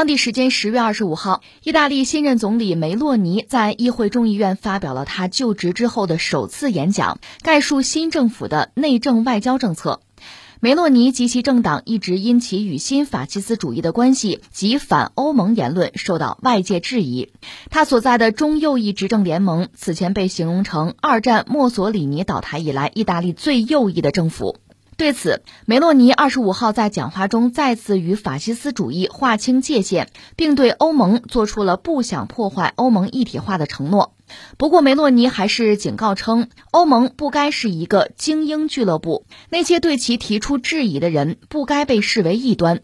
当地时间十月二十五号，意大利新任总理梅洛尼在议会众议院发表了他就职之后的首次演讲，概述新政府的内政外交政策。梅洛尼及其政党一直因其与新法西斯主义的关系及反欧盟言论受到外界质疑。他所在的中右翼执政联盟此前被形容成二战墨索里尼倒台以来意大利最右翼的政府。对此，梅洛尼二十五号在讲话中再次与法西斯主义划清界限，并对欧盟做出了不想破坏欧盟一体化的承诺。不过，梅洛尼还是警告称，欧盟不该是一个精英俱乐部，那些对其提出质疑的人不该被视为异端。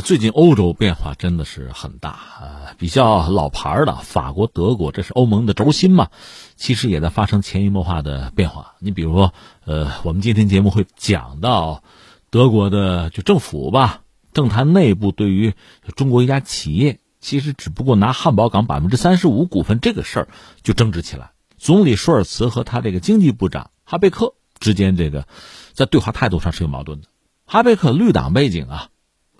最近欧洲变化真的是很大，呃，比较老牌的法国、德国，这是欧盟的轴心嘛，其实也在发生潜移默化的变化。你比如说，呃，我们今天节目会讲到德国的就政府吧，政坛内部对于中国一家企业，其实只不过拿汉堡港百分之三十五股份这个事儿就争执起来。总理舒尔茨和他这个经济部长哈贝克之间，这个在对话态度上是有矛盾的。哈贝克绿党背景啊。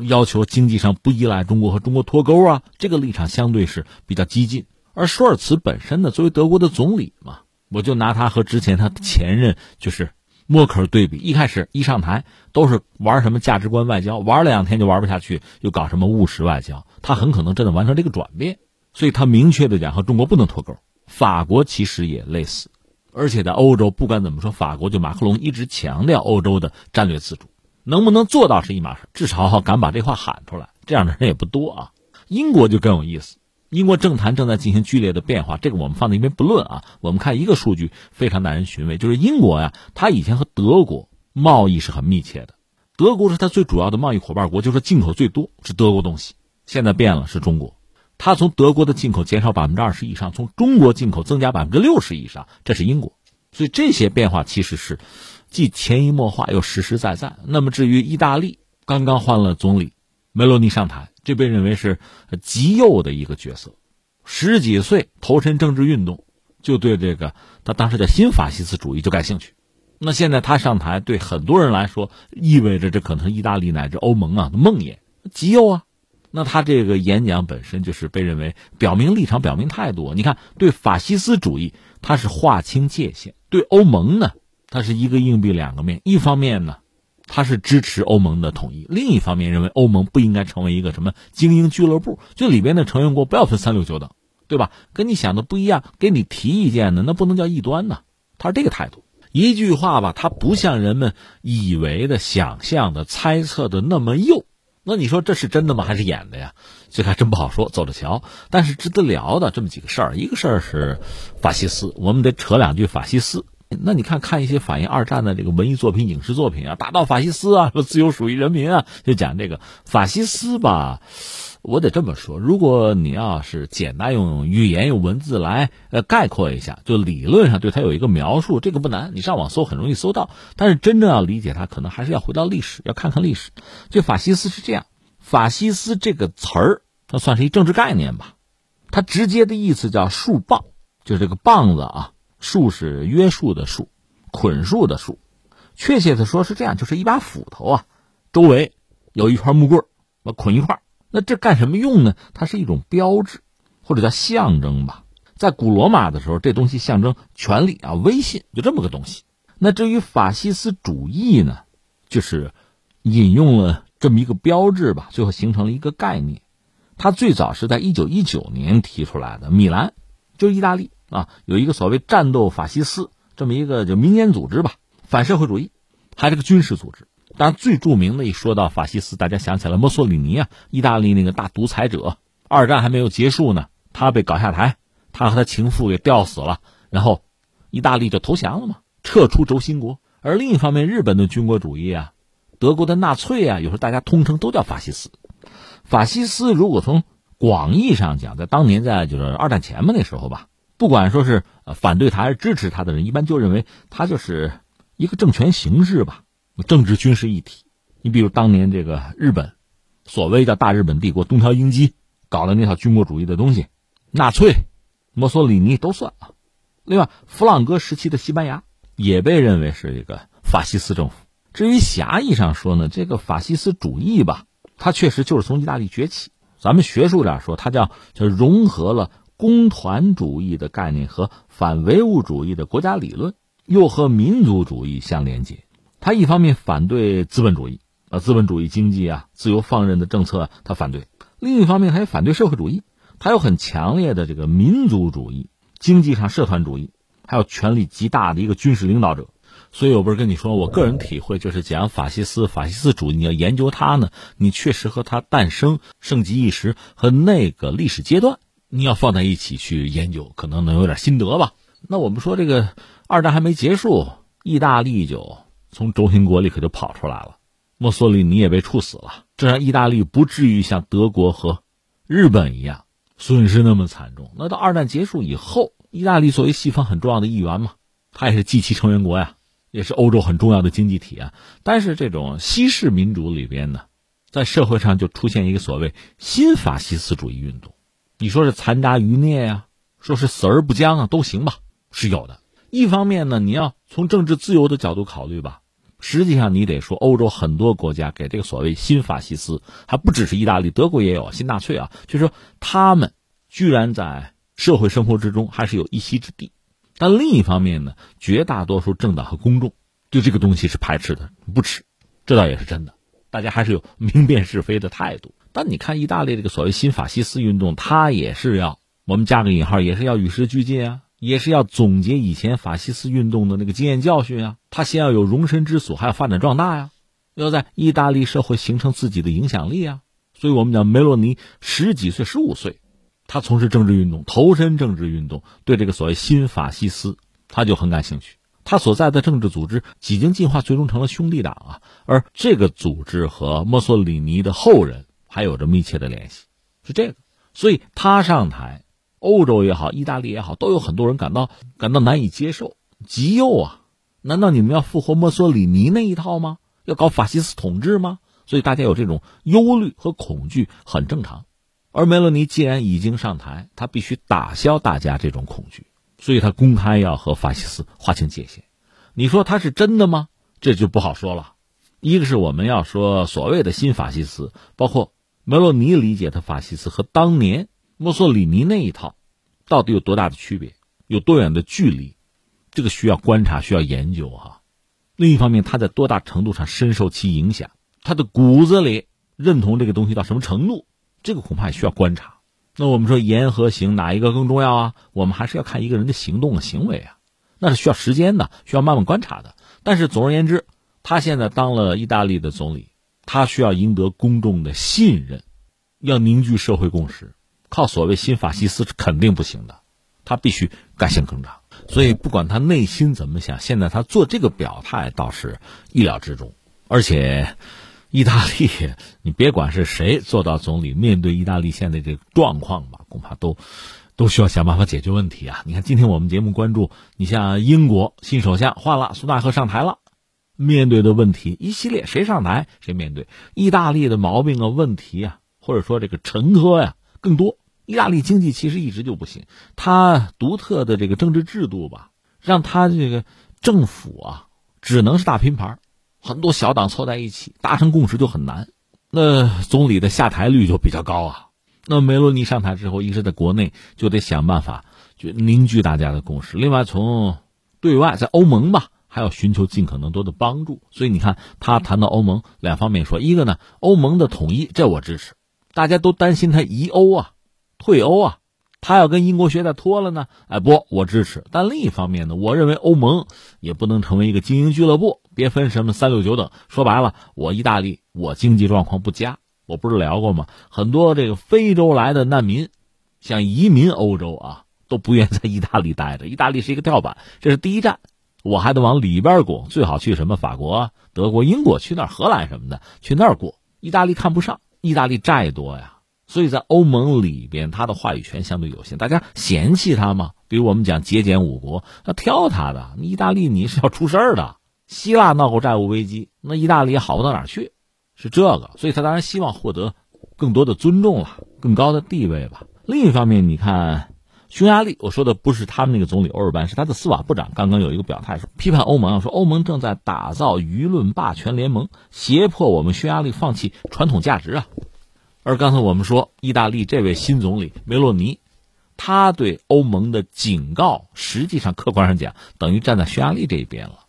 要求经济上不依赖中国和中国脱钩啊，这个立场相对是比较激进。而舒尔茨本身呢，作为德国的总理嘛，我就拿他和之前他的前任就是默克尔对比。一开始一上台都是玩什么价值观外交，玩了两天就玩不下去，又搞什么务实外交。他很可能真的完成这个转变，所以他明确的讲和中国不能脱钩。法国其实也类似，而且在欧洲不管怎么说，法国就马克龙一直强调欧洲的战略自主。能不能做到是一码事，至少敢把这话喊出来，这样的人也不多啊。英国就更有意思，英国政坛正在进行剧烈的变化，这个我们放在一边不论啊。我们看一个数据非常耐人寻味，就是英国呀，它以前和德国贸易是很密切的，德国是它最主要的贸易伙伴国，就是进口最多是德国东西。现在变了，是中国，它从德国的进口减少百分之二十以上，从中国进口增加百分之六十以上，这是英国。所以这些变化其实是。既潜移默化又实实在在。那么至于意大利，刚刚换了总理，梅洛尼上台，这被认为是极右的一个角色，十几岁投身政治运动，就对这个他当时叫新法西斯主义就感兴趣。那现在他上台，对很多人来说意味着这可能是意大利乃至欧盟啊的梦魇，极右啊。那他这个演讲本身就是被认为表明立场、表明态度。你看，对法西斯主义他是划清界限，对欧盟呢？它是一个硬币两个面，一方面呢，他是支持欧盟的统一；另一方面认为欧盟不应该成为一个什么精英俱乐部，就里边的成员国不要分三六九等，对吧？跟你想的不一样，给你提意见的那不能叫异端呢。他是这个态度。一句话吧，他不像人们以为的、想象的、猜测的那么右。那你说这是真的吗？还是演的呀？这还真不好说，走着瞧。但是值得聊的这么几个事儿，一个事儿是法西斯，我们得扯两句法西斯。那你看看一些反映二战的这个文艺作品、影视作品啊，打倒法西斯啊，说自由属于人民啊，就讲这个法西斯吧。我得这么说，如果你要是简单用语言、用文字来呃概括一下，就理论上对它有一个描述，这个不难，你上网搜很容易搜到。但是真正要理解它，可能还是要回到历史，要看看历史。就法西斯是这样，法西斯这个词儿，它算是一政治概念吧。它直接的意思叫树棒，就这个棒子啊。树是约束的束，捆束的束，确切的说是这样，就是一把斧头啊，周围有一串木棍儿，捆一块那这干什么用呢？它是一种标志，或者叫象征吧。在古罗马的时候，这东西象征权力啊、威信，就这么个东西。那至于法西斯主义呢，就是引用了这么一个标志吧，最后形成了一个概念。它最早是在一九一九年提出来的，米兰，就是意大利。啊，有一个所谓战斗法西斯这么一个就民间组织吧，反社会主义，还是个军事组织。当然，最著名的一说到法西斯，大家想起来墨索里尼啊，意大利那个大独裁者。二战还没有结束呢，他被搞下台，他和他情妇给吊死了，然后意大利就投降了嘛，撤出轴心国。而另一方面，日本的军国主义啊，德国的纳粹啊，有时候大家通称都叫法西斯。法西斯如果从广义上讲，在当年在就是二战前嘛那时候吧。不管说是反对他还是支持他的人，一般就认为他就是一个政权形式吧，政治军事一体。你比如当年这个日本，所谓叫大日本帝国，东条英机搞的那套军国主义的东西，纳粹、墨索里尼都算啊。另外，弗朗哥时期的西班牙也被认为是一个法西斯政府。至于狭义上说呢，这个法西斯主义吧，它确实就是从意大利崛起。咱们学术点说，它叫叫融合了工团主义的概念和反唯物主义的国家理论，又和民族主义相连接。他一方面反对资本主义，啊，资本主义经济啊，自由放任的政策，他反对；另一方面，它也反对社会主义，他有很强烈的这个民族主义，经济上社团主义，还有权力极大的一个军事领导者。所以我不是跟你说，我个人体会就是讲法西斯、法西斯主义，你要研究它呢，你确实和它诞生、盛极一时和那个历史阶段，你要放在一起去研究，可能能有点心得吧。那我们说这个二战还没结束，意大利就从轴心国里可就跑出来了，墨索里尼也被处死了，这让意大利不至于像德国和日本一样损失那么惨重。那到二战结束以后，意大利作为西方很重要的一员嘛，它也是 G 七成员国呀。也是欧洲很重要的经济体啊，但是这种西式民主里边呢，在社会上就出现一个所谓新法西斯主义运动。你说是残渣余孽呀，说是死而不僵啊，都行吧，是有的。一方面呢，你要从政治自由的角度考虑吧，实际上你得说，欧洲很多国家给这个所谓新法西斯，还不只是意大利，德国也有新纳粹啊，就是说他们居然在社会生活之中还是有一席之地。但另一方面呢，绝大多数政党和公众对这个东西是排斥的，不吃，这倒也是真的。大家还是有明辨是非的态度。但你看，意大利这个所谓新法西斯运动，它也是要我们加个引号，也是要与时俱进啊，也是要总结以前法西斯运动的那个经验教训啊。它先要有容身之所，还要发展壮大呀，要在意大利社会形成自己的影响力啊。所以我们讲梅洛尼十几岁，十五岁。他从事政治运动，投身政治运动，对这个所谓新法西斯，他就很感兴趣。他所在的政治组织几经进化，最终成了兄弟党啊。而这个组织和墨索里尼的后人还有着密切的联系，是这个。所以他上台，欧洲也好，意大利也好，都有很多人感到感到难以接受，极右啊！难道你们要复活墨索里尼那一套吗？要搞法西斯统治吗？所以大家有这种忧虑和恐惧，很正常。而梅洛尼既然已经上台，他必须打消大家这种恐惧，所以他公开要和法西斯划清界限。你说他是真的吗？这就不好说了。一个是我们要说所谓的新法西斯，包括梅洛尼理解的法西斯和当年墨索里尼那一套，到底有多大的区别，有多远的距离？这个需要观察，需要研究哈。另一方面，他在多大程度上深受其影响？他的骨子里认同这个东西到什么程度？这个恐怕也需要观察。那我们说言和行哪一个更重要啊？我们还是要看一个人的行动和行为啊，那是需要时间的，需要慢慢观察的。但是总而言之，他现在当了意大利的总理，他需要赢得公众的信任，要凝聚社会共识，靠所谓新法西斯是肯定不行的，他必须干性更长。所以不管他内心怎么想，现在他做这个表态倒是意料之中，而且。意大利，你别管是谁做到总理，面对意大利现在这个状况吧，恐怕都都需要想办法解决问题啊！你看，今天我们节目关注，你像英国新首相换了，苏纳克上台了，面对的问题一系列，谁上台谁面对。意大利的毛病啊、问题啊，或者说这个沉疴呀更多。意大利经济其实一直就不行，它独特的这个政治制度吧，让它这个政府啊只能是大拼盘。很多小党凑在一起达成共识就很难，那总理的下台率就比较高啊。那梅洛尼上台之后，一是在国内就得想办法就凝聚大家的共识，另外从对外在欧盟吧，还要寻求尽可能多的帮助。所以你看，他谈到欧盟两方面说，一个呢，欧盟的统一这我支持，大家都担心他移欧啊、退欧啊。他要跟英国学的脱了呢？哎，不，我支持。但另一方面呢，我认为欧盟也不能成为一个精英俱乐部，别分什么三六九等。说白了，我意大利，我经济状况不佳，我不是聊过吗？很多这个非洲来的难民，想移民欧洲啊，都不愿在意大利待着。意大利是一个跳板，这是第一站，我还得往里边拱，最好去什么法国、德国、英国，去那儿荷兰什么的，去那儿过。意大利看不上，意大利债多呀。所以在欧盟里边，他的话语权相对有限，大家嫌弃他吗？比如我们讲节俭五国，他挑他的，意大利你是要出事儿的。希腊闹过债务危机，那意大利也好不到哪去，是这个。所以他当然希望获得更多的尊重了，更高的地位吧。另一方面，你看匈牙利，我说的不是他们那个总理欧尔班，是他的司法部长，刚刚有一个表态说，批判欧盟，说欧盟正在打造舆论霸权联盟，胁迫我们匈牙利放弃传统价值啊。而刚才我们说，意大利这位新总理梅洛尼，他对欧盟的警告，实际上客观上讲，等于站在匈牙利这一边了。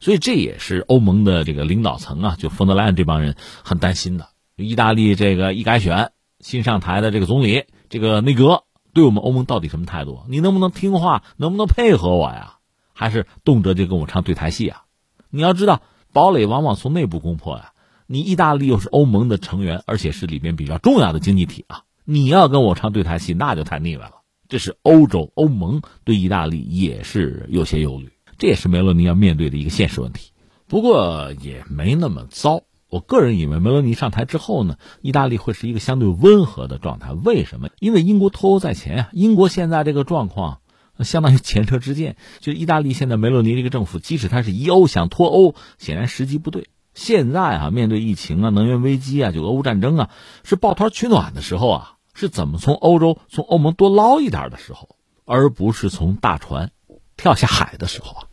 所以这也是欧盟的这个领导层啊，就冯德莱恩这帮人很担心的。意大利这个一改选新上台的这个总理，这个内阁对我们欧盟到底什么态度？你能不能听话？能不能配合我呀？还是动辄就跟我唱对台戏啊？你要知道，堡垒往往从内部攻破呀。你意大利又是欧盟的成员，而且是里面比较重要的经济体啊！你要跟我唱对台戏，那就太腻歪了。这是欧洲欧盟对意大利也是有些忧虑，这也是梅洛尼要面对的一个现实问题。不过也没那么糟。我个人以为梅洛尼上台之后呢，意大利会是一个相对温和的状态。为什么？因为英国脱欧在前啊！英国现在这个状况相当于前车之鉴。就意大利现在梅洛尼这个政府，即使他是一欧想脱欧，显然时机不对。现在啊，面对疫情啊、能源危机啊、就俄乌战争啊，是抱团取暖的时候啊，是怎么从欧洲、从欧盟多捞一点的时候，而不是从大船跳下海的时候啊。